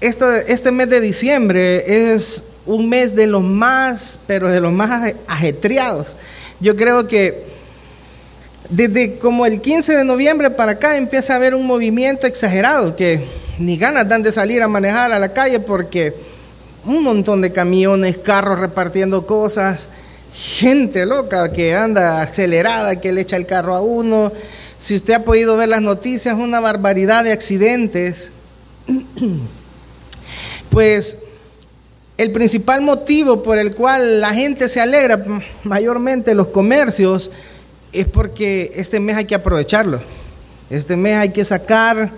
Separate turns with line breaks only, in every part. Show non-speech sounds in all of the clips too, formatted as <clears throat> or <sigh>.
este, mes de diciembre es un mes de los más, pero de los más ajetreados. Yo creo que desde como el 15 de noviembre para acá empieza a haber un movimiento exagerado que ni ganas dan de salir a manejar a la calle porque un montón de camiones, carros repartiendo cosas, gente loca que anda acelerada, que le echa el carro a uno. Si usted ha podido ver las noticias, una barbaridad de accidentes. <clears throat> Pues el principal motivo por el cual la gente se alegra, mayormente los comercios, es porque este mes hay que aprovecharlo. Este mes hay que sacar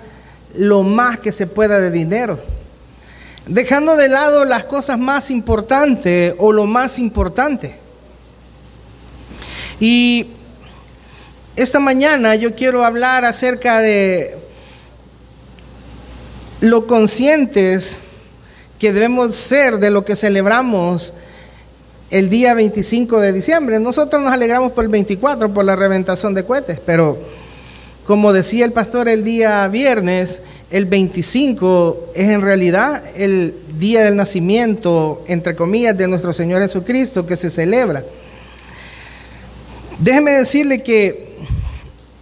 lo más que se pueda de dinero. Dejando de lado las cosas más importantes o lo más importante. Y esta mañana yo quiero hablar acerca de lo conscientes que debemos ser de lo que celebramos el día 25 de diciembre. Nosotros nos alegramos por el 24, por la reventación de cohetes, pero como decía el pastor el día viernes, el 25 es en realidad el día del nacimiento, entre comillas, de nuestro Señor Jesucristo que se celebra. Déjeme decirle que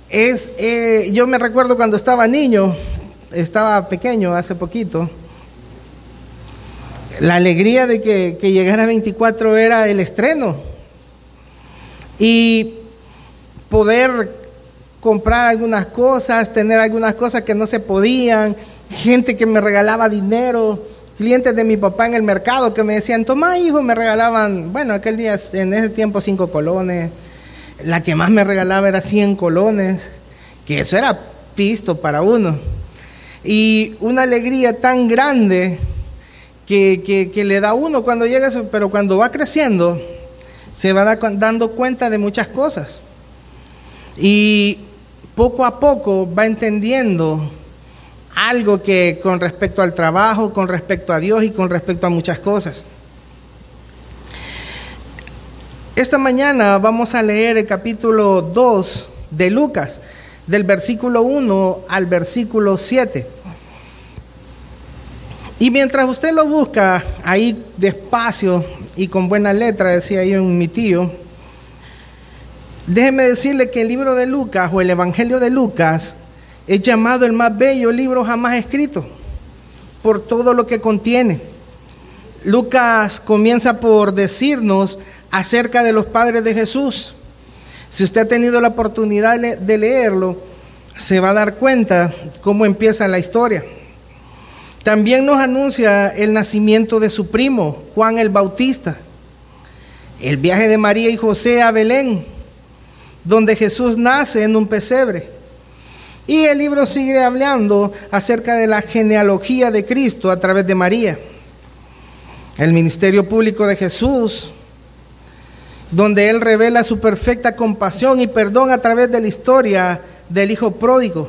es, eh, yo me recuerdo cuando estaba niño, estaba pequeño hace poquito, la alegría de que, llegara 24 era el estreno. Y poder comprar algunas cosas, tener algunas cosas que no se podían, gente que me regalaba dinero, clientes de mi papá en el mercado que me decían, toma hijo, me regalaban, bueno, aquel día, en ese tiempo, cinco colones, la que más me regalaba era 100 colones, que eso era pisto para uno. Y una alegría tan grande que, le da uno cuando llega, pero cuando va creciendo, se va dando cuenta de muchas cosas. Y poco a poco va entendiendo algo que con respecto al trabajo, con respecto a Dios y con respecto a muchas cosas. Esta mañana vamos a leer el capítulo 2 de Lucas, del versículo 1 al versículo 7. Y mientras usted lo busca ahí despacio y con buena letra, decía yo en mi tío, déjeme decirle que el libro de Lucas o el Evangelio de Lucas es llamado el más bello libro jamás escrito por todo lo que contiene. Lucas comienza por decirnos acerca de los padres de Jesús. Si usted ha tenido la oportunidad de leerlo, se va a dar cuenta cómo empieza la historia. También nos anuncia el nacimiento de su primo, Juan el Bautista, el viaje de María y José a Belén, donde Jesús nace en un pesebre. Y el libro sigue hablando acerca de la genealogía de Cristo a través de María. El ministerio público de Jesús, donde Él revela su perfecta compasión y perdón a través de la historia del Hijo Pródigo,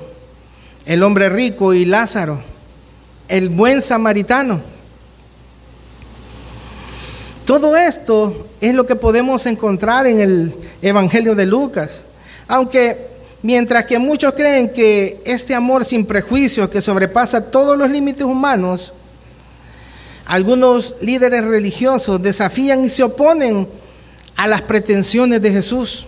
el hombre rico y Lázaro el buen samaritano. Todo esto es lo que podemos encontrar en el Evangelio de Lucas. Aunque mientras que muchos creen que este amor sin prejuicios que sobrepasa todos los límites humanos, algunos líderes religiosos desafían y se oponen a las pretensiones de Jesús.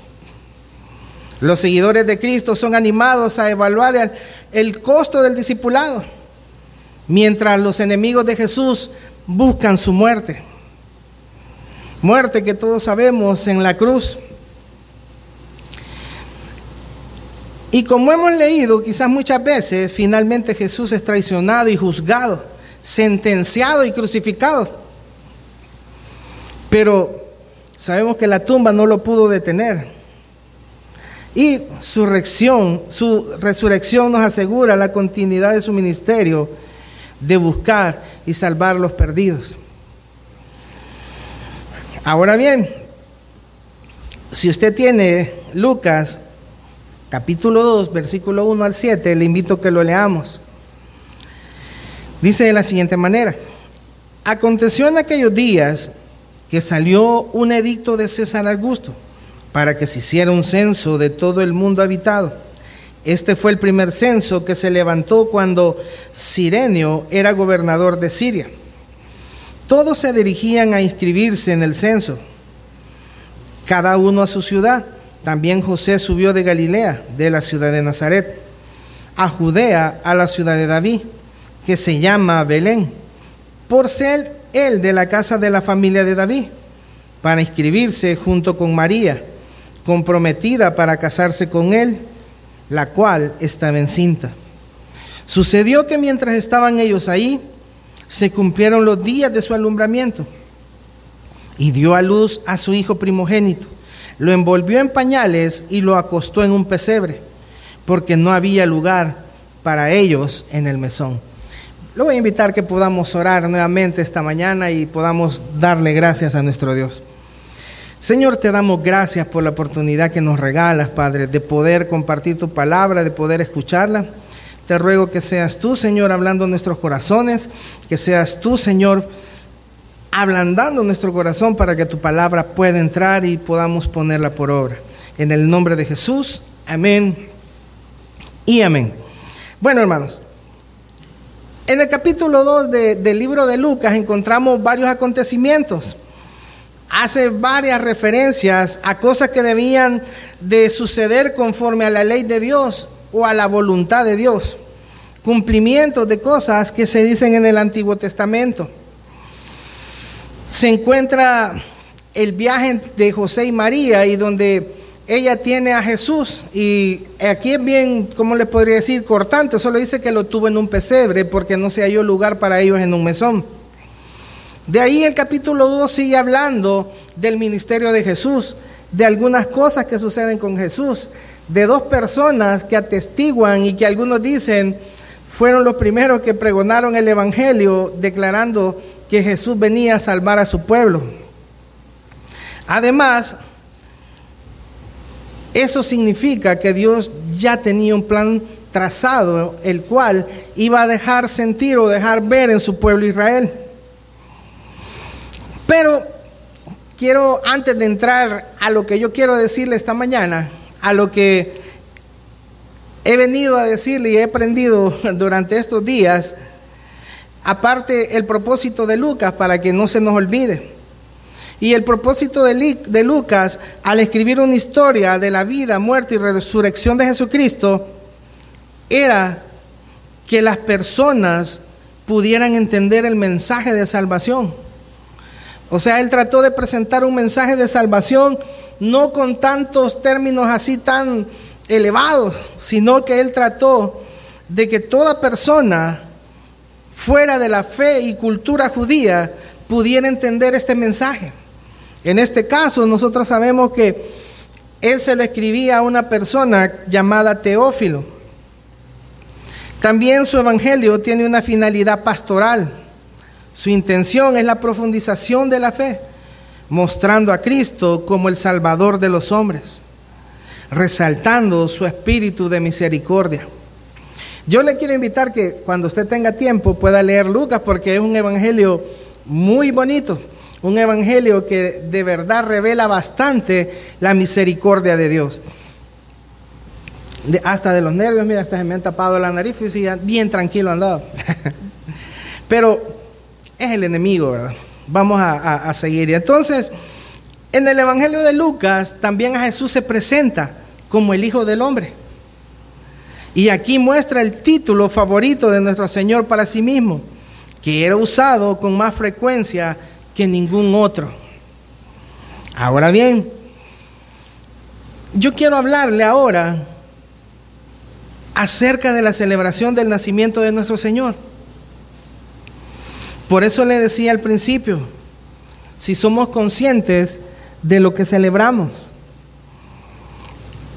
Los seguidores de Cristo son animados a evaluar el, costo del discipulado mientras los enemigos de Jesús buscan su muerte. Muerte que todos sabemos en la cruz. Y como hemos leído quizás muchas veces, finalmente Jesús es traicionado y juzgado, sentenciado y crucificado. Pero sabemos que la tumba no lo pudo detener. Y su resurrección, su resurrección nos asegura la continuidad de su ministerio de buscar y salvar los perdidos. Ahora bien, si usted tiene Lucas capítulo 2, versículo 1 al 7, le invito a que lo leamos. Dice de la siguiente manera, aconteció en aquellos días que salió un edicto de César Augusto para que se hiciera un censo de todo el mundo habitado Este fue el primer censo que se levantó cuando Sirenio era gobernador de Siria. Todos se dirigían a inscribirse en el censo, cada uno a su ciudad. También José subió de Galilea, de la ciudad de Nazaret, a Judea, a la ciudad de David, que se llama Belén, por ser él de la casa de la familia de David, para inscribirse junto con María, comprometida para casarse con él, la cual estaba encinta. Sucedió que mientras estaban ellos ahí, se cumplieron los días de su alumbramiento y dio a luz a su hijo primogénito. Lo envolvió en pañales y lo acostó en un pesebre, porque no había lugar para ellos en el mesón. Lo voy a invitar que podamos orar nuevamente esta mañana y podamos darle gracias a nuestro Dios. Señor, te damos gracias por la oportunidad que nos regalas, Padre, de poder compartir tu palabra, de poder escucharla. Te ruego que seas tú, Señor, hablando nuestros corazones, que seas tú, Señor, ablandando nuestro corazón para que tu palabra pueda entrar y podamos ponerla por obra. En el nombre de Jesús, amén y amén. Bueno, hermanos, en el capítulo 2 del libro de Lucas encontramos varios acontecimientos. Hace varias referencias a cosas que debían de suceder conforme a la ley de Dios o a la voluntad de Dios. Cumplimientos de cosas que se dicen en el Antiguo Testamento. Se encuentra el viaje de José y María y donde ella tiene a Jesús y aquí es bien, ¿cómo le podría decir? Cortante, solo dice que lo tuvo en un pesebre porque no se halló lugar para ellos en un mesón. De ahí el capítulo 2 sigue hablando del ministerio de Jesús, de algunas cosas que suceden con Jesús, de dos personas que atestiguan y que algunos dicen fueron los primeros que pregonaron el Evangelio declarando que Jesús venía a salvar a su pueblo. Además, eso significa que Dios ya tenía un plan trazado, el cual iba a dejar sentir o dejar ver en su pueblo Israel. Pero quiero, antes de entrar a lo que yo quiero decirle esta mañana, a lo que he venido a decirle y he aprendido <laughs> durante estos días, aparte el propósito de Lucas para que no se nos olvide. Y el propósito de, de, Lucas al escribir una historia de la vida, muerte y resurrección de Jesucristo era que las personas pudieran entender el mensaje de salvación. O sea, él trató de presentar un mensaje de salvación no con tantos términos así tan elevados, sino que él trató de que toda persona fuera de la fe y cultura judía pudiera entender este mensaje. En este caso, nosotros sabemos que él se lo escribía a una persona llamada Teófilo. También su evangelio tiene una finalidad pastoral. Su intención es la profundización de la fe, mostrando a Cristo como el Salvador de los hombres, resaltando su espíritu de misericordia. Yo le quiero invitar que cuando usted tenga tiempo pueda leer Lucas porque es un evangelio muy bonito, un evangelio que de verdad revela bastante la misericordia de Dios. hasta de los nervios, mira, hasta se me han tapado la nariz y bien tranquilo andaba. <laughs> Pero es el enemigo, ¿verdad? Vamos a, seguir. Y entonces, en el Evangelio de Lucas también a Jesús se presenta como el Hijo del Hombre. Y aquí muestra el título favorito de nuestro Señor para sí mismo, que era usado con más frecuencia que ningún otro. Ahora bien, yo quiero hablarle ahora acerca de la celebración del nacimiento de nuestro Señor. Por eso le decía al principio, si somos conscientes de lo que celebramos.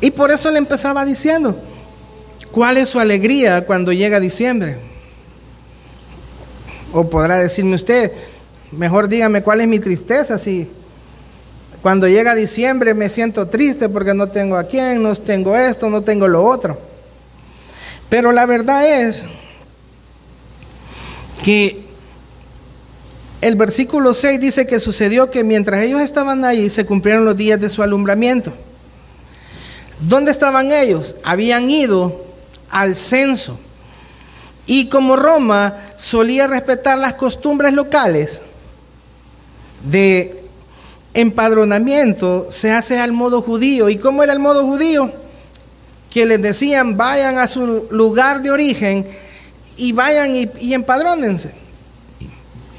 Y por eso le empezaba diciendo, ¿cuál es su alegría cuando llega diciembre? O podrá decirme usted, mejor dígame cuál es mi tristeza si cuando llega diciembre me siento triste porque no tengo a quién, no tengo esto, no tengo lo otro. Pero la verdad es que el versículo 6 dice que sucedió que mientras ellos estaban ahí se cumplieron los días de su alumbramiento. ¿Dónde estaban ellos? Habían ido al censo. Y como Roma solía respetar las costumbres locales de empadronamiento, se hace al modo judío. ¿Y cómo era el modo judío? Que les decían, vayan a su lugar de origen y vayan y, y empadrónense.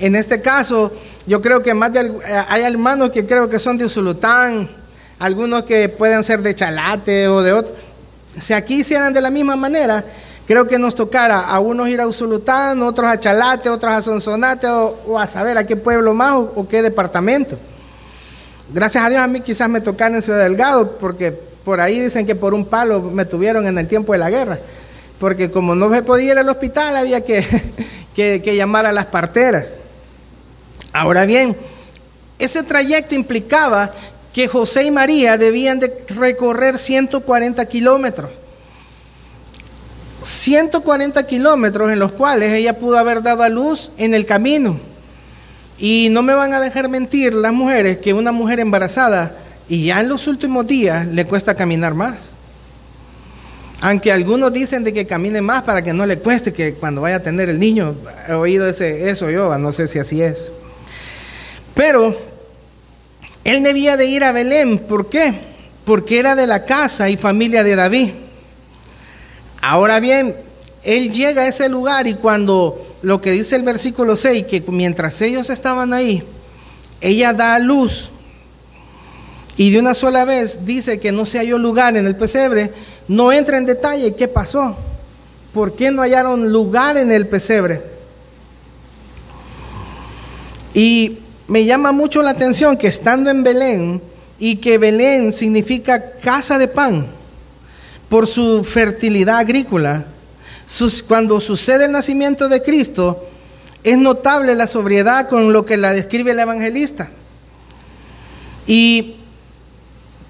En este caso, yo creo que más de, eh, hay hermanos que creo que son de Usulután, algunos que pueden ser de Chalate o de otro. Si aquí hicieran de la misma manera, creo que nos tocara a unos ir a Usulután, otros a Chalate, otros a Sonsonate o, a saber a qué pueblo más o, qué departamento. Gracias a Dios a mí quizás me tocara en Ciudad Delgado, porque por ahí dicen que por un palo me tuvieron en el tiempo de la guerra. Porque como no se podía ir al hospital, había que <laughs> llamar a las parteras. Ahora bien, ese trayecto implicaba que José y María debían de recorrer 140 kilómetros. 140 kilómetros en los cuales ella pudo haber dado a luz en el camino. Y no me van a dejar mentir las mujeres que una mujer embarazada y ya en los últimos días le cuesta caminar más. Aunque algunos dicen de que camine más para que no le cueste que cuando vaya a tener el niño. He oído ese, eso yo, no sé si así es. Pero él debía de ir a Belén. ¿Por qué? Porque era de la casa y familia de David. Ahora bien, él llega a ese lugar y cuando lo que dice el versículo 6, que mientras ellos estaban ahí, ella da a luz y de una sola vez dice que no se halló lugar en el pesebre, no entra en detalle qué pasó, por qué no hallaron lugar en el pesebre. Y me llama mucho la atención que estando en Belén y que Belén significa casa de pan por su fertilidad agrícola, cuando sucede el nacimiento de Cristo, es notable la sobriedad con lo que la describe el evangelista. Y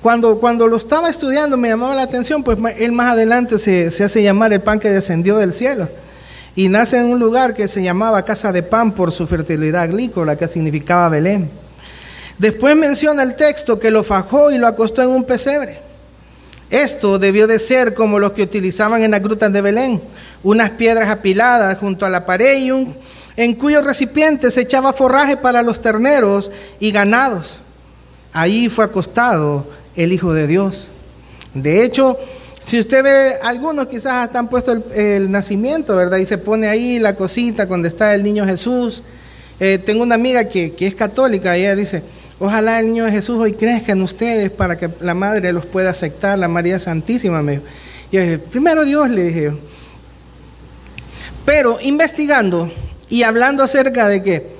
cuando, cuando lo estaba estudiando me llamaba la atención, pues él más adelante se, se hace llamar el pan que descendió del cielo y nace en un lugar que se llamaba Casa de Pan por su fertilidad agrícola, que significaba Belén. Después menciona el texto que lo fajó y lo acostó en un pesebre. Esto debió de ser como los que utilizaban en las grutas de Belén, unas piedras apiladas junto a la pared y en cuyo recipiente se echaba forraje para los terneros y ganados. Ahí fue acostado el Hijo de Dios. De hecho, si usted ve, algunos quizás han puesto el, nacimiento, ¿verdad? Y se pone ahí la cosita donde está el niño Jesús. Eh, tengo una amiga que, es católica y ella dice, ojalá el niño Jesús hoy crezca en ustedes para que la madre los pueda aceptar, la María Santísima. Me dijo. Y yo dije, primero Dios, le dije. Pero investigando y hablando acerca de que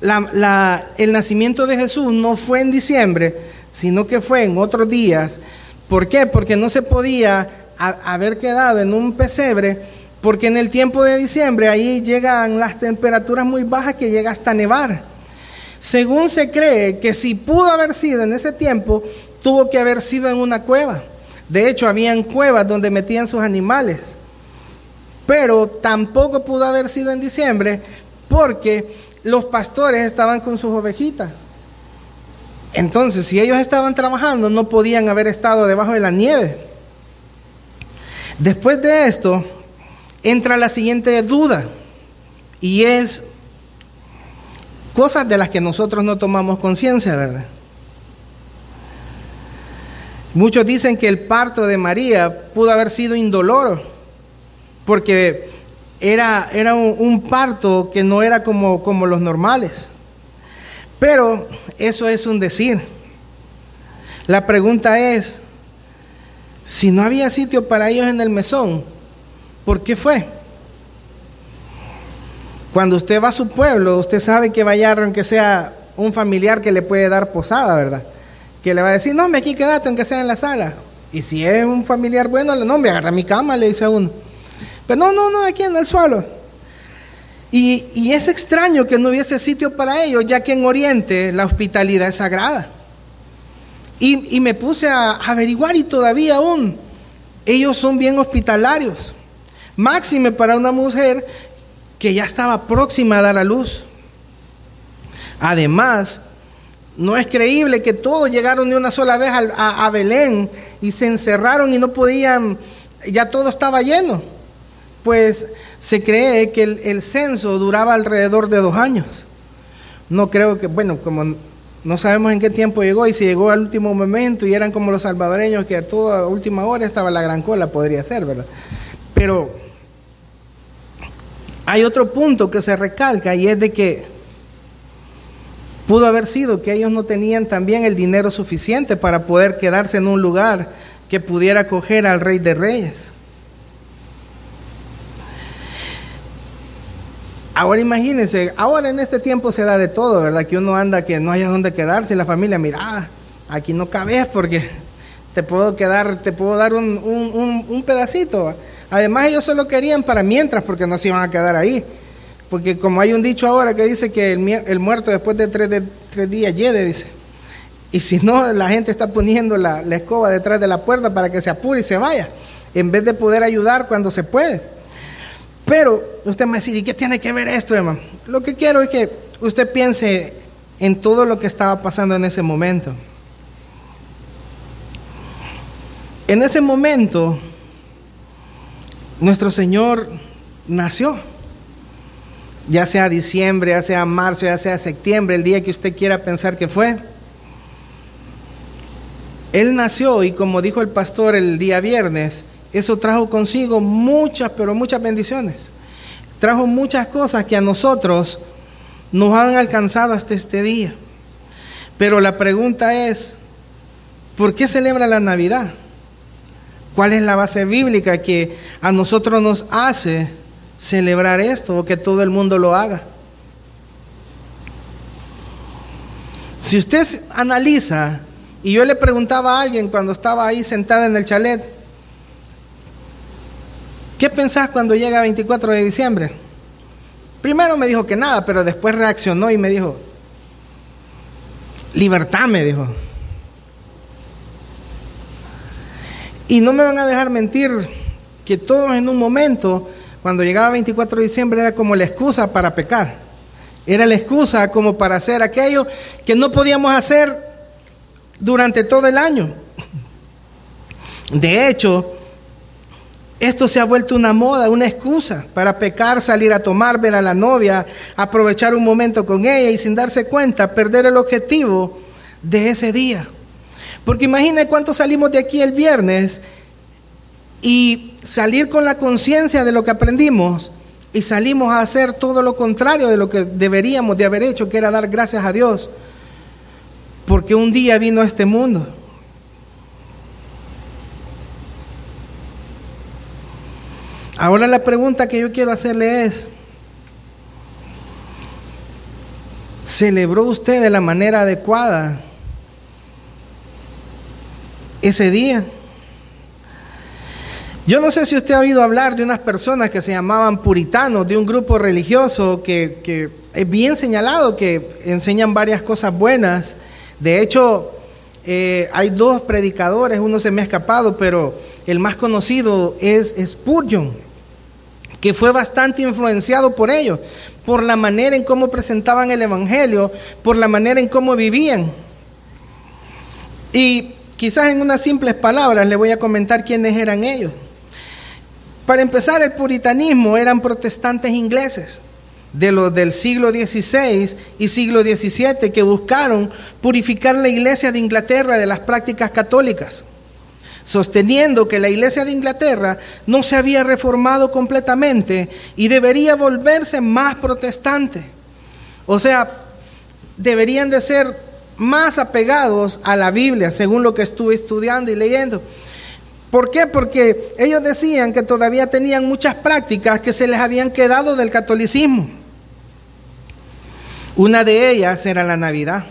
el nacimiento de Jesús no fue en diciembre, sino que fue en otros días, ¿Por qué? Porque no se podía haber quedado en un pesebre, porque en el tiempo de diciembre ahí llegan las temperaturas muy bajas que llega hasta nevar. Según se cree que si pudo haber sido en ese tiempo, tuvo que haber sido en una cueva. De hecho, habían cuevas donde metían sus animales. Pero tampoco pudo haber sido en diciembre porque los pastores estaban con sus ovejitas. Entonces, si ellos estaban trabajando, no podían haber estado debajo de la nieve. Después de esto, entra la siguiente duda, y es cosas de las que nosotros no tomamos conciencia, ¿verdad? Muchos dicen que el parto de María pudo haber sido indoloro, porque era, era un, parto que no era como, como los normales. Pero eso es un decir. La pregunta es, si no había sitio para ellos en el mesón, ¿por qué fue? Cuando usted va a su pueblo, usted sabe que vaya aunque sea un familiar que le puede dar posada, ¿verdad? Que le va a decir, no, me aquí quédate aunque sea en la sala. Y si es un familiar bueno, no, me agarra mi cama, le dice a uno. Pero no, no, no, aquí en el suelo. Y, es extraño que no hubiese sitio para ellos, ya que en Oriente la hospitalidad es sagrada. Y, me puse a averiguar y todavía aún ellos son bien hospitalarios. Máxime para una mujer que ya estaba próxima a dar a luz. Además, no es creíble que todos llegaron de una sola vez a, a Belén y se encerraron y no podían, ya todo estaba lleno. Pues se cree que el, censo duraba alrededor de dos años. No creo que, bueno, como no sabemos en qué tiempo llegó y si llegó al último momento y eran como los salvadoreños que a toda última hora estaba la gran cola, podría ser, ¿verdad? Pero hay otro punto que se recalca y es de que pudo haber sido que ellos no tenían también el dinero suficiente para poder quedarse en un lugar que pudiera acoger al rey de reyes. Ahora imagínense, ahora en este tiempo se da de todo, ¿verdad? Que uno anda que no haya dónde quedarse y la familia, mira, aquí no cabes <laughs> porque te puedo quedar, te puedo dar un, pedacito. Además ellos solo querían para mientras porque no se iban a quedar ahí. Porque como hay un dicho ahora que dice que el, muerto después de tres, de tres días llegue, dice. Y si no, la gente está poniendo la, la escoba detrás de la puerta para que se apure y se vaya, en vez de poder ayudar cuando se puede. Pero usted me dice, ¿y qué tiene que ver esto, hermano? Lo que quiero es que usted piense en todo lo que estaba pasando en ese momento. En ese momento, nuestro Señor nació. Ya sea diciembre, ya sea marzo, ya sea septiembre, el día que usted quiera pensar que fue. Él nació y como dijo el pastor el día viernes, eso trajo consigo muchas, pero muchas bendiciones. Trajo muchas cosas que a nosotros nos han alcanzado hasta este día. Pero la pregunta es, ¿por qué celebra la Navidad? ¿Cuál es la base bíblica que a nosotros nos hace celebrar esto o que todo el mundo lo haga? Si usted analiza, y yo le preguntaba a alguien cuando estaba ahí sentada en el chalet, ¿Qué pensás cuando llega 24 de diciembre? Primero me dijo que nada, pero después reaccionó y me dijo, libertad, me dijo. Y no me van a dejar mentir que todos en un momento, cuando llegaba 24 de diciembre, era como la excusa para pecar. Era la excusa como para hacer aquello que no podíamos hacer durante todo el año. De hecho, esto se ha vuelto una moda, una excusa para pecar, salir a tomar, ver a la novia, aprovechar un momento con ella y sin darse cuenta perder el objetivo de ese día. Porque imagina cuánto salimos de aquí el viernes y salir con la conciencia de lo que aprendimos y salimos a hacer todo lo contrario de lo que deberíamos de haber hecho, que era dar gracias a Dios, porque un día vino a este mundo. Ahora la pregunta que yo quiero hacerle es, ¿celebró usted de la manera adecuada ese día? Yo no sé si usted ha oído hablar de unas personas que se llamaban puritanos, de un grupo religioso que, es bien señalado, que enseñan varias cosas buenas. De hecho, eh, hay dos predicadores, uno se me ha escapado, pero el más conocido es Spurgeon que fue bastante influenciado por ellos, por la manera en cómo presentaban el Evangelio, por la manera en cómo vivían. Y quizás en unas simples palabras le voy a comentar quiénes eran ellos. Para empezar, el puritanismo eran protestantes ingleses de los del siglo XVI y siglo XVII que buscaron purificar la iglesia de Inglaterra de las prácticas católicas sosteniendo que la iglesia de Inglaterra no se había reformado completamente y debería volverse más protestante. O sea, deberían de ser más apegados a la Biblia, según lo que estuve estudiando y leyendo. ¿Por qué? Porque ellos decían que todavía tenían muchas prácticas que se les habían quedado del catolicismo. Una de ellas era la Navidad.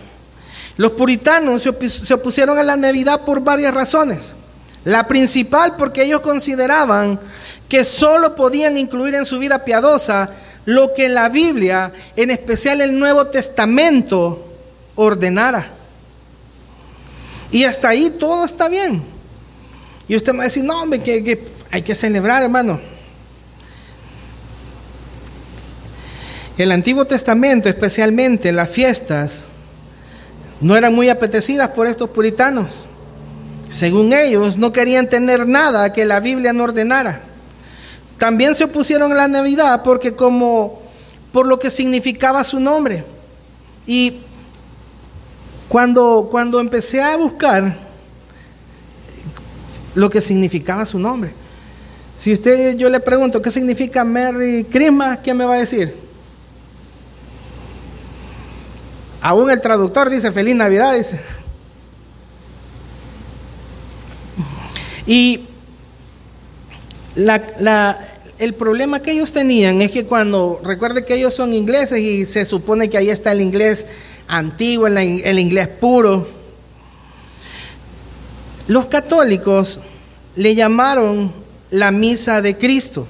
Los puritanos se opusieron a la Navidad por varias razones. La principal porque ellos consideraban que solo podían incluir en su vida piadosa lo que la Biblia, en especial el Nuevo Testamento, ordenara. Y hasta ahí todo está bien. Y usted me va a decir, no, hombre, que, hay que celebrar, hermano. El Antiguo Testamento, especialmente las fiestas, no eran muy apetecidas por estos puritanos. Según ellos, no querían tener nada que la Biblia no ordenara. También se opusieron a la Navidad porque como por lo que significaba su nombre. Y cuando, cuando empecé a buscar lo que significaba su nombre, si usted yo le pregunto qué significa Merry Christmas, ¿qué me va a decir? Aún el traductor dice Feliz Navidad, dice. Y el problema que ellos tenían es que cuando, recuerde que ellos son ingleses y se supone que ahí está el inglés antiguo, el, el inglés puro, los católicos le llamaron la misa de Cristo.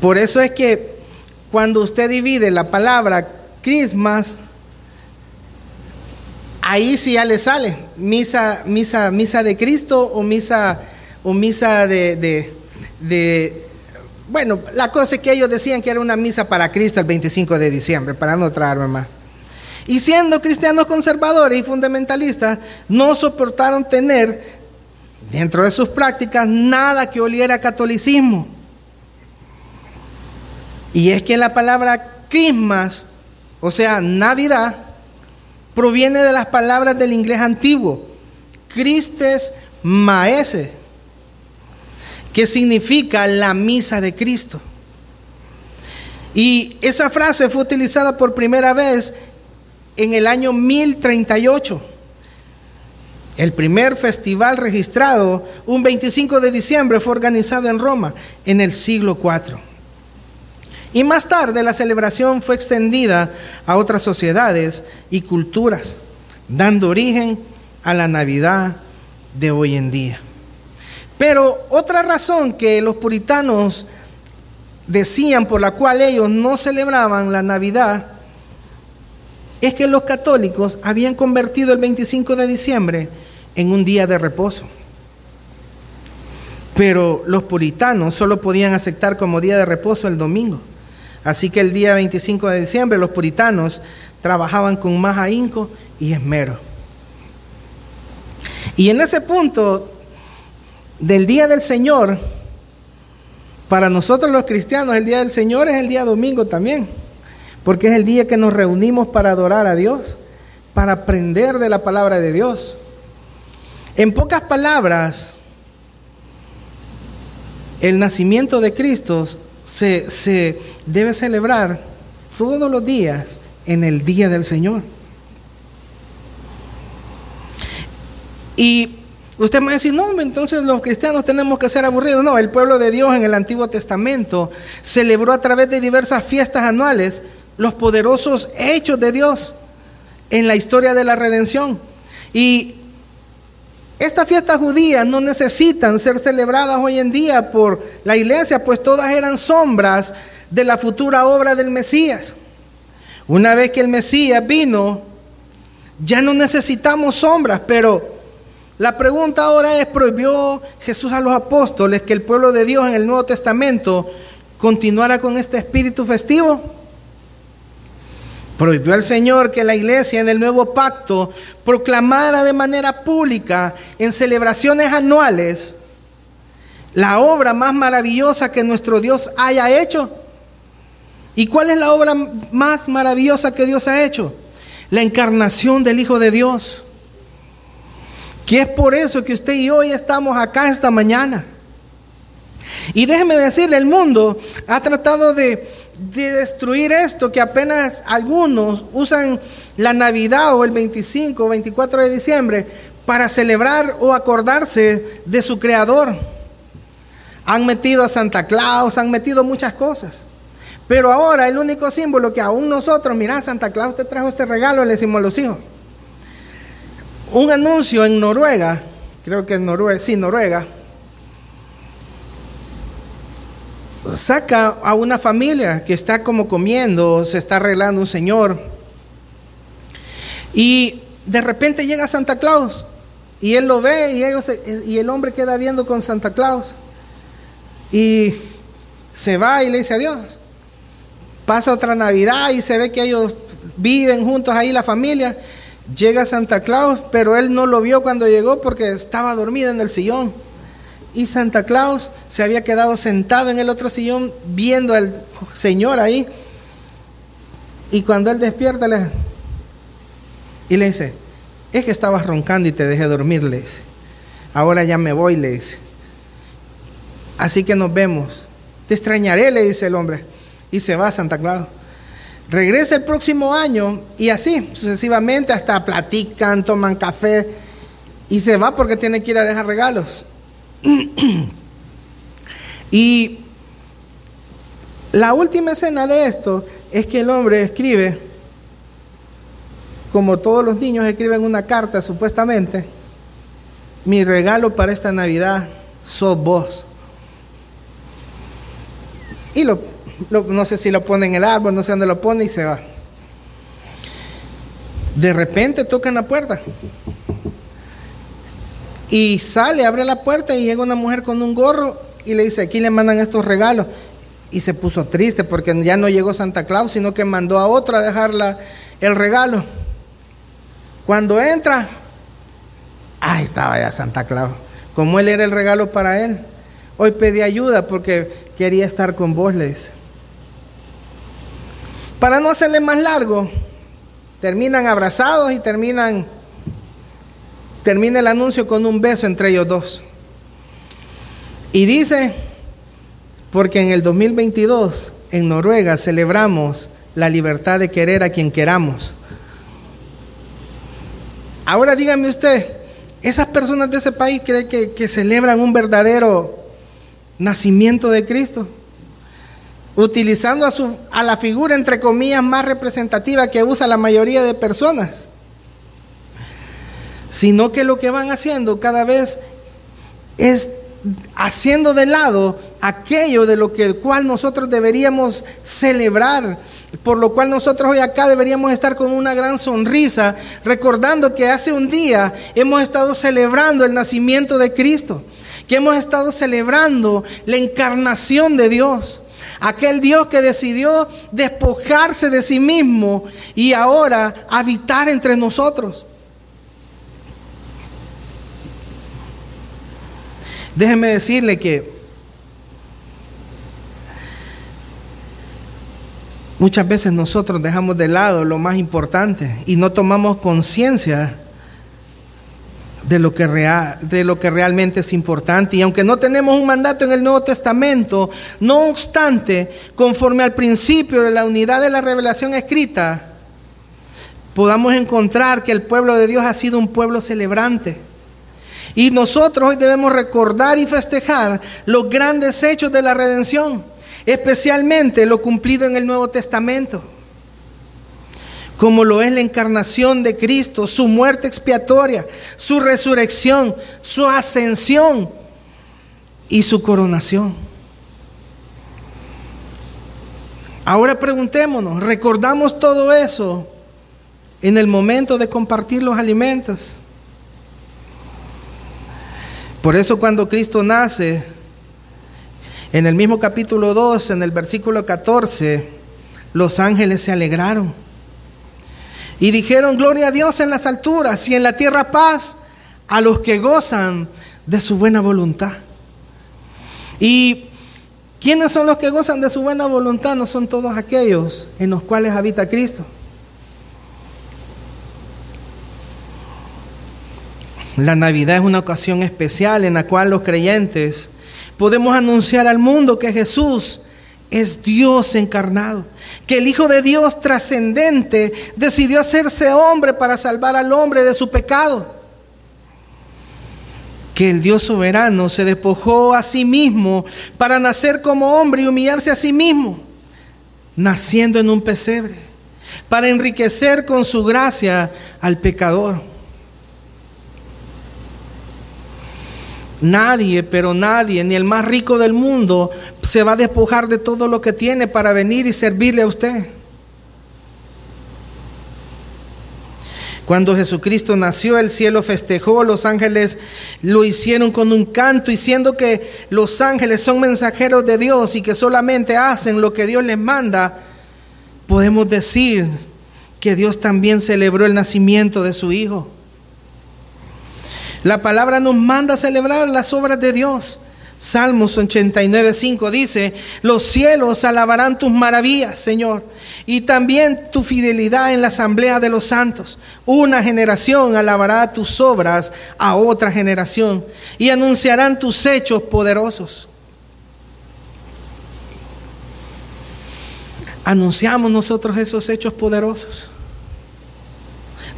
Por eso es que cuando usted divide la palabra Christmas, ahí sí ya le sale misa, misa, misa de Cristo o misa, o misa de, de, bueno, la cosa es que ellos decían que era una misa para Cristo el 25 de diciembre, para no traerme más. Y siendo cristianos conservadores y fundamentalistas, no soportaron tener dentro de sus prácticas nada que oliera a catolicismo. Y es que la palabra Christmas, o sea, Navidad, proviene de las palabras del inglés antiguo, Christes Maese, que significa la misa de Cristo. Y esa frase fue utilizada por primera vez en el año 1038. El primer festival registrado, un 25 de diciembre, fue organizado en Roma en el siglo IV. Y más tarde la celebración fue extendida a otras sociedades y culturas, dando origen a la Navidad de hoy en día. Pero otra razón que los puritanos decían por la cual ellos no celebraban la Navidad es que los católicos habían convertido el 25 de diciembre en un día de reposo. Pero los puritanos solo podían aceptar como día de reposo el domingo. Así que el día 25 de diciembre los puritanos trabajaban con más ahínco y esmero. Y en ese punto del día del Señor, para nosotros los cristianos el día del Señor es el día domingo también, porque es el día que nos reunimos para adorar a Dios, para aprender de la palabra de Dios. En pocas palabras, el nacimiento de Cristo se, debe celebrar todos los días en el día del Señor. Y usted me va a decir, no, entonces los cristianos tenemos que ser aburridos. No, el pueblo de Dios en el Antiguo Testamento celebró a través de diversas fiestas anuales los poderosos hechos de Dios en la historia de la redención. Y estas fiestas judías no necesitan ser celebradas hoy en día por la iglesia, pues todas eran sombras de la futura obra del Mesías. Una vez que el Mesías vino, ya no necesitamos sombras, pero la pregunta ahora es, ¿prohibió Jesús a los apóstoles que el pueblo de Dios en el Nuevo Testamento continuara con este espíritu festivo? Prohibió al Señor que la iglesia en el nuevo pacto proclamara de manera pública en celebraciones anuales la obra más maravillosa que nuestro Dios haya hecho. ¿Y cuál es la obra más maravillosa que Dios ha hecho? La encarnación del Hijo de Dios. Que es por eso que usted y hoy estamos acá esta mañana. Y déjeme decirle, el mundo ha tratado de de destruir esto, que apenas algunos usan la Navidad o el 25 o 24 de diciembre para celebrar o acordarse de su creador. Han metido a Santa Claus, han metido muchas cosas. Pero ahora el único símbolo que aún nosotros, mira, Santa Claus te trajo este regalo, le decimos a los hijos. Un anuncio en Noruega, creo que en Noruega, sí, Noruega, saca a una familia que está como comiendo, se está arreglando un señor. Y de repente llega Santa Claus y él lo ve y, ellos, y el hombre queda viendo con Santa Claus. Y se va y le dice adiós. Pasa otra Navidad y se ve que ellos viven juntos ahí la familia. Llega Santa Claus, pero él no lo vio cuando llegó porque estaba dormido en el sillón. Y Santa Claus se había quedado sentado en el otro sillón viendo al Señor ahí. Y cuando él despierta, le, y le dice, es que estabas roncando y te dejé dormir, le dice. Ahora ya me voy, le dice. Así que nos vemos. Te extrañaré, le dice el hombre. Y se va a Santa Claus. Regresa el próximo año y así, sucesivamente, hasta platican, toman café y se va porque tiene que ir a dejar regalos. <clears throat> y la última escena de esto es que el hombre escribe, como todos los niños escriben una carta supuestamente, mi regalo para esta Navidad sos vos. Y lo, no sé si lo pone en el árbol, no sé dónde lo pone y se va. De repente tocan la puerta. Y sale, abre la puerta y llega una mujer con un gorro y le dice, aquí le mandan estos regalos. Y se puso triste porque ya no llegó Santa Claus, sino que mandó a otro a dejarla el regalo. Cuando entra, ahí estaba ya Santa Claus. Como él era el regalo para él. Hoy pedí ayuda porque quería estar con vos, le dice. Para no hacerle más largo, terminan abrazados y terminan termina el anuncio con un beso entre ellos dos. Y dice, porque en el 2022 en Noruega celebramos la libertad de querer a quien queramos. Ahora dígame usted, esas personas de ese país creen que, celebran un verdadero nacimiento de Cristo utilizando a, su, a la figura, entre comillas, más representativa que usa la mayoría de personas, sino que lo que van haciendo cada vez es haciendo de lado aquello de lo que el cual nosotros deberíamos celebrar, por lo cual nosotros hoy acá deberíamos estar con una gran sonrisa, recordando que hace un día hemos estado celebrando el nacimiento de Cristo, que hemos estado celebrando la encarnación de Dios. Aquel Dios que decidió despojarse de sí mismo y ahora habitar entre nosotros. Déjeme decirle que muchas veces nosotros dejamos de lado lo más importante y no tomamos conciencia de lo, que de lo que realmente es importante. Y aunque no tenemos un mandato en el Nuevo Testamento, no obstante, conforme al principio de la unidad de la revelación escrita, podamos encontrar que el pueblo de Dios ha sido un pueblo celebrante. Y nosotros hoy debemos recordar y festejar los grandes hechos de la redención, especialmente lo cumplido en el Nuevo Testamento como lo es la encarnación de Cristo, su muerte expiatoria, su resurrección, su ascensión y su coronación. Ahora preguntémonos, ¿recordamos todo eso en el momento de compartir los alimentos? Por eso cuando Cristo nace, en el mismo capítulo 2, en el versículo 14, los ángeles se alegraron y dijeron, gloria a Dios en las alturas y en la tierra paz a los que gozan de su buena voluntad. ¿Y quiénes son los que gozan de su buena voluntad? No son todos aquellos en los cuales habita Cristo. La Navidad es una ocasión especial en la cual los creyentes podemos anunciar al mundo que Jesús es Dios encarnado, que el Hijo de Dios trascendente decidió hacerse hombre para salvar al hombre de su pecado, que el Dios soberano se despojó a sí mismo para nacer como hombre y humillarse a sí mismo, naciendo en un pesebre, para enriquecer con su gracia al pecador. Nadie, pero nadie, ni el más rico del mundo, se va a despojar de todo lo que tiene para venir y servirle a usted. Cuando Jesucristo nació, el cielo festejó, los ángeles lo hicieron con un canto, diciendo que los ángeles son mensajeros de Dios y que solamente hacen lo que Dios les manda. Podemos decir que Dios también celebró el nacimiento de su Hijo. La palabra nos manda a celebrar las obras de Dios. Salmos 89, 5 dice, los cielos alabarán tus maravillas, Señor, y también tu fidelidad en la asamblea de los santos. Una generación alabará tus obras a otra generación y anunciarán tus hechos poderosos. Anunciamos nosotros esos hechos poderosos.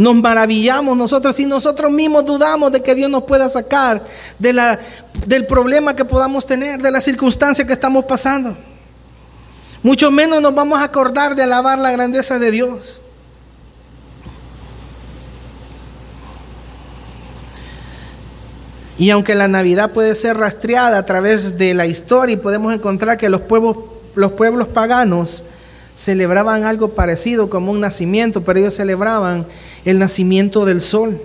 Nos maravillamos nosotros y nosotros mismos dudamos de que Dios nos pueda sacar de la, del problema que podamos tener, de la circunstancia que estamos pasando. Mucho menos nos vamos a acordar de alabar la grandeza de Dios. Y aunque la Navidad puede ser rastreada a través de la historia y podemos encontrar que los pueblos, los pueblos paganos celebraban algo parecido como un nacimiento, pero ellos celebraban el nacimiento del sol.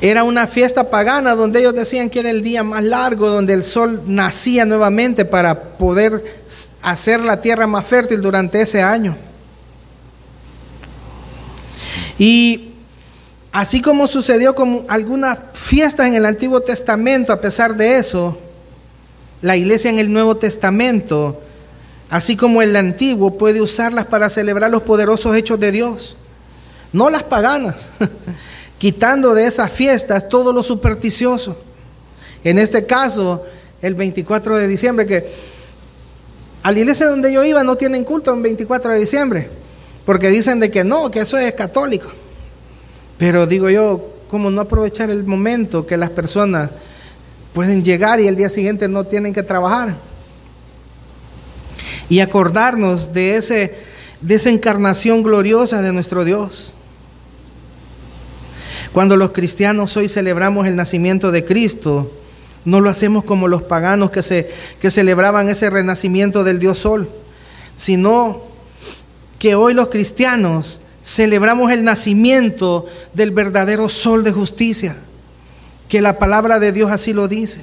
Era una fiesta pagana donde ellos decían que era el día más largo, donde el sol nacía nuevamente para poder hacer la tierra más fértil durante ese año. Y así como sucedió con algunas fiestas en el Antiguo Testamento, a pesar de eso, la iglesia en el Nuevo Testamento así como el antiguo puede usarlas para celebrar los poderosos hechos de Dios, no las paganas, <laughs> quitando de esas fiestas todo lo supersticioso. En este caso, el 24 de diciembre, que a la iglesia donde yo iba no tienen culto el 24 de diciembre, porque dicen de que no, que eso es católico. Pero digo yo, ¿cómo no aprovechar el momento que las personas pueden llegar y el día siguiente no tienen que trabajar? y acordarnos de, ese, de esa encarnación gloriosa de nuestro Dios. Cuando los cristianos hoy celebramos el nacimiento de Cristo, no lo hacemos como los paganos que, se, que celebraban ese renacimiento del Dios Sol, sino que hoy los cristianos celebramos el nacimiento del verdadero Sol de justicia, que la palabra de Dios así lo dice.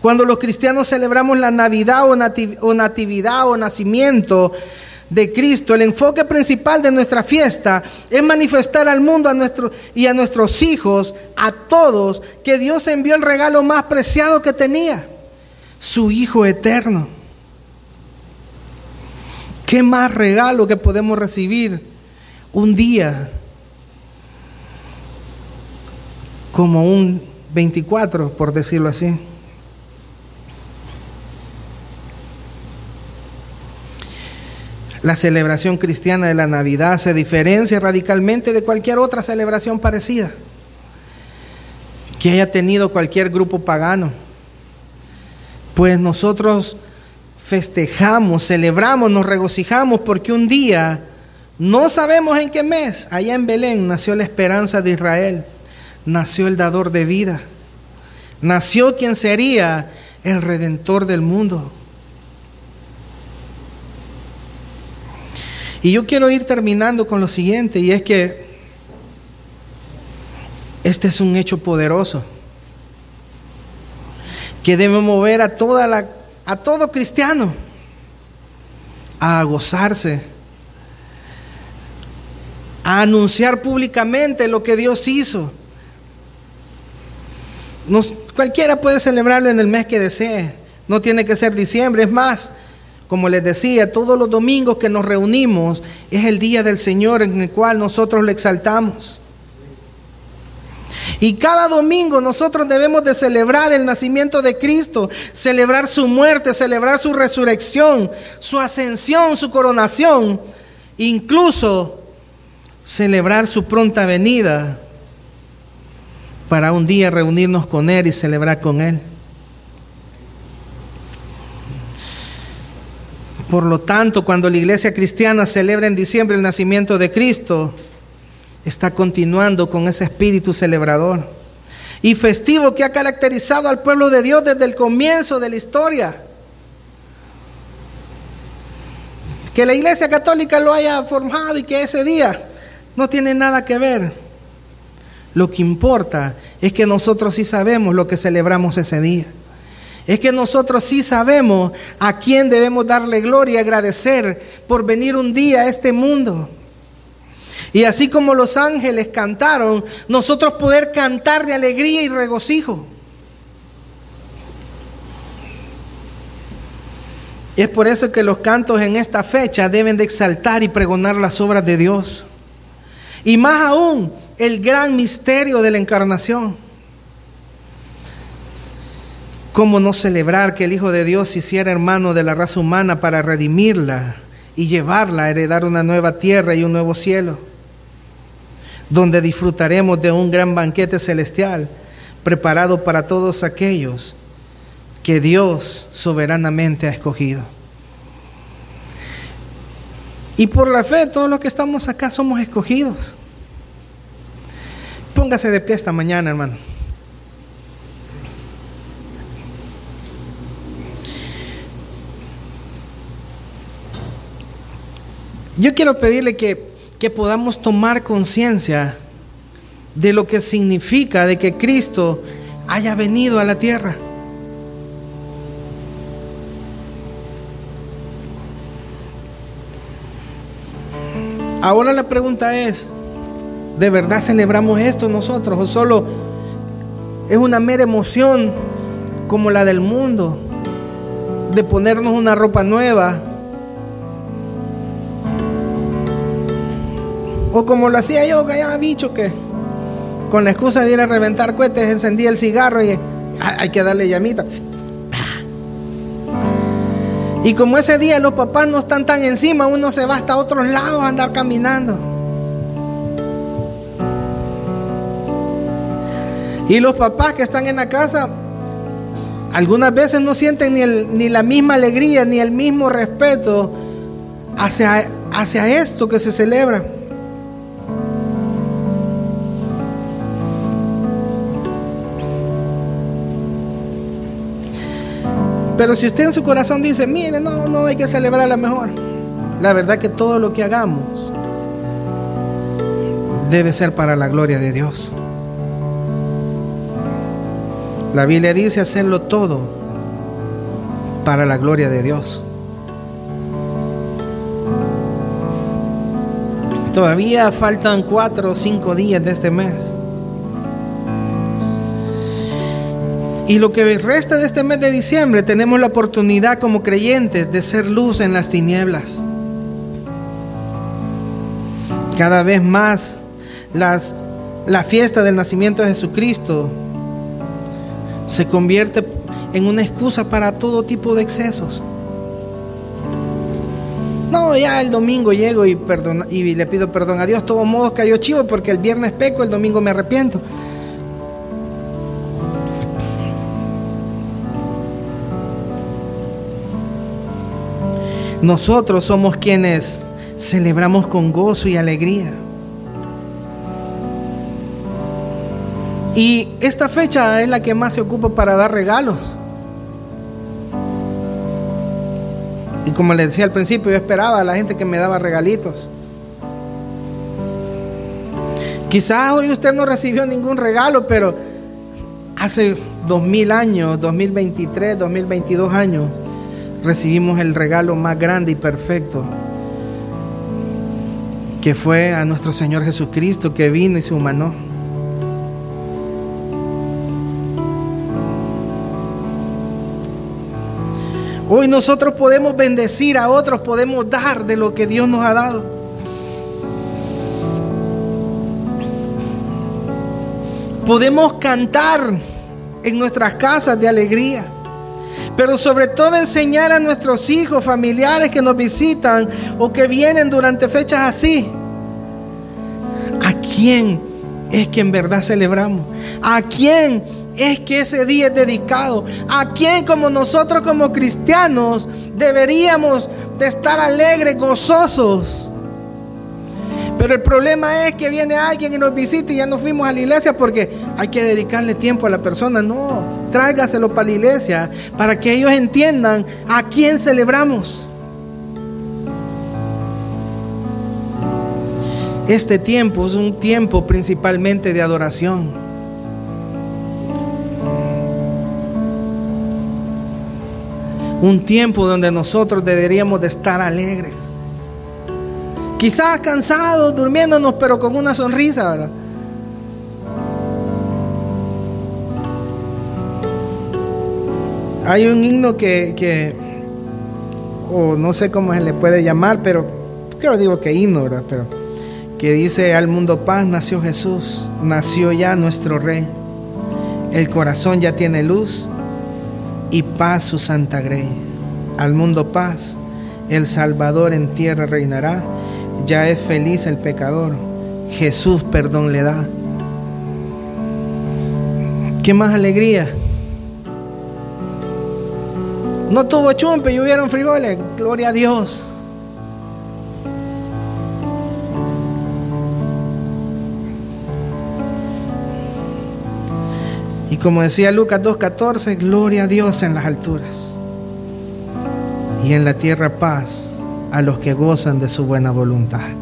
Cuando los cristianos celebramos la Navidad o, natividad o nacimiento de Cristo, el enfoque principal de nuestra fiesta es manifestar al mundo a y a nuestros hijos, a todos, que Dios envió el regalo más preciado que tenía, su Hijo eterno. ¿Qué más regalo que podemos recibir un día como un 24, por decirlo así? La celebración cristiana de la Navidad se diferencia radicalmente de cualquier otra celebración parecida que haya tenido cualquier grupo pagano. Pues nosotros festejamos, celebramos, nos regocijamos porque un día, no sabemos en qué mes, allá en Belén nació la esperanza de Israel, nació el dador de vida, nació quien sería el redentor del mundo. Y yo quiero ir terminando con lo siguiente, y es que este es un hecho poderoso que debe mover a toda la a todo cristiano a gozarse, a anunciar públicamente lo que Dios hizo. Cualquiera puede celebrarlo en el mes que desee, no tiene que ser diciembre, es más, como les decía, todos los domingos que nos reunimos es el día del Señor en el cual nosotros le exaltamos. Y cada domingo nosotros debemos de celebrar el nacimiento de Cristo, celebrar su muerte, celebrar su resurrección, su ascensión, su coronación, incluso celebrar su pronta venida para un día reunirnos con Él y celebrar con Él. Por lo tanto, cuando la iglesia cristiana celebra en diciembre el nacimiento de Cristo, está continuando con ese espíritu celebrador y festivo que ha caracterizado al pueblo de Dios desde el comienzo de la historia. Que la iglesia católica lo haya formado y que ese día no tiene nada que ver. Lo que importa es que nosotros sí sabemos lo que celebramos ese día. Es que nosotros sí sabemos a quién debemos darle gloria y agradecer por venir un día a este mundo. Y así como los ángeles cantaron, nosotros poder cantar de alegría y regocijo. Es por eso que los cantos en esta fecha deben de exaltar y pregonar las obras de Dios. Y más aún, el gran misterio de la encarnación. ¿Cómo no celebrar que el Hijo de Dios hiciera hermano de la raza humana para redimirla y llevarla a heredar una nueva tierra y un nuevo cielo? Donde disfrutaremos de un gran banquete celestial preparado para todos aquellos que Dios soberanamente ha escogido. Y por la fe, todos los que estamos acá somos escogidos. Póngase de pie esta mañana, hermano. Yo quiero pedirle que, que podamos tomar conciencia de lo que significa de que Cristo haya venido a la tierra. Ahora la pregunta es, ¿de verdad celebramos esto nosotros o solo es una mera emoción como la del mundo de ponernos una ropa nueva? O como lo hacía yo, que ya bicho que con la excusa de ir a reventar cohetes encendía el cigarro y hay que darle llamita. Y como ese día los papás no están tan encima, uno se va hasta otros lados a andar caminando. Y los papás que están en la casa, algunas veces no sienten ni, ni la misma alegría, ni el mismo respeto hacia, hacia esto que se celebra. Pero si usted en su corazón dice, mire, no, no hay que celebrar la mejor. La verdad que todo lo que hagamos debe ser para la gloria de Dios. La Biblia dice hacerlo todo para la gloria de Dios. Todavía faltan cuatro o cinco días de este mes. Y lo que resta de este mes de diciembre tenemos la oportunidad como creyentes de ser luz en las tinieblas. Cada vez más las, la fiesta del nacimiento de Jesucristo se convierte en una excusa para todo tipo de excesos. No, ya el domingo llego y, y le pido perdón a Dios. Todos modos cayó chivo porque el viernes peco, el domingo me arrepiento. Nosotros somos quienes celebramos con gozo y alegría. Y esta fecha es la que más se ocupa para dar regalos. Y como les decía al principio, yo esperaba a la gente que me daba regalitos. Quizás hoy usted no recibió ningún regalo, pero hace dos mil años, 2023, 2022 años, recibimos el regalo más grande y perfecto, que fue a nuestro Señor Jesucristo que vino y se humanó. Hoy nosotros podemos bendecir a otros, podemos dar de lo que Dios nos ha dado. Podemos cantar en nuestras casas de alegría pero sobre todo enseñar a nuestros hijos, familiares que nos visitan o que vienen durante fechas así, a quién es que en verdad celebramos, a quién es que ese día es dedicado, a quién como nosotros como cristianos deberíamos de estar alegres, gozosos. Pero el problema es que viene alguien y nos visita y ya no fuimos a la iglesia porque hay que dedicarle tiempo a la persona. No, tráigaselo para la iglesia para que ellos entiendan a quién celebramos. Este tiempo es un tiempo principalmente de adoración. Un tiempo donde nosotros deberíamos de estar alegres. Quizás cansados, durmiéndonos, pero con una sonrisa, ¿verdad? Hay un himno que, o no sé cómo se le puede llamar, pero creo digo que himno, ¿verdad? Pero que dice, al mundo paz nació Jesús, nació ya nuestro Rey. El corazón ya tiene luz y paz su santa grey. Al mundo paz, el Salvador en tierra reinará. Ya es feliz el pecador, Jesús perdón le da. ¿Qué más alegría? No tuvo chumpe y hubieron frijoles. Gloria a Dios. Como decía Lucas 2.14, gloria a Dios en las alturas. Y en la tierra paz a los que gozan de su buena voluntad.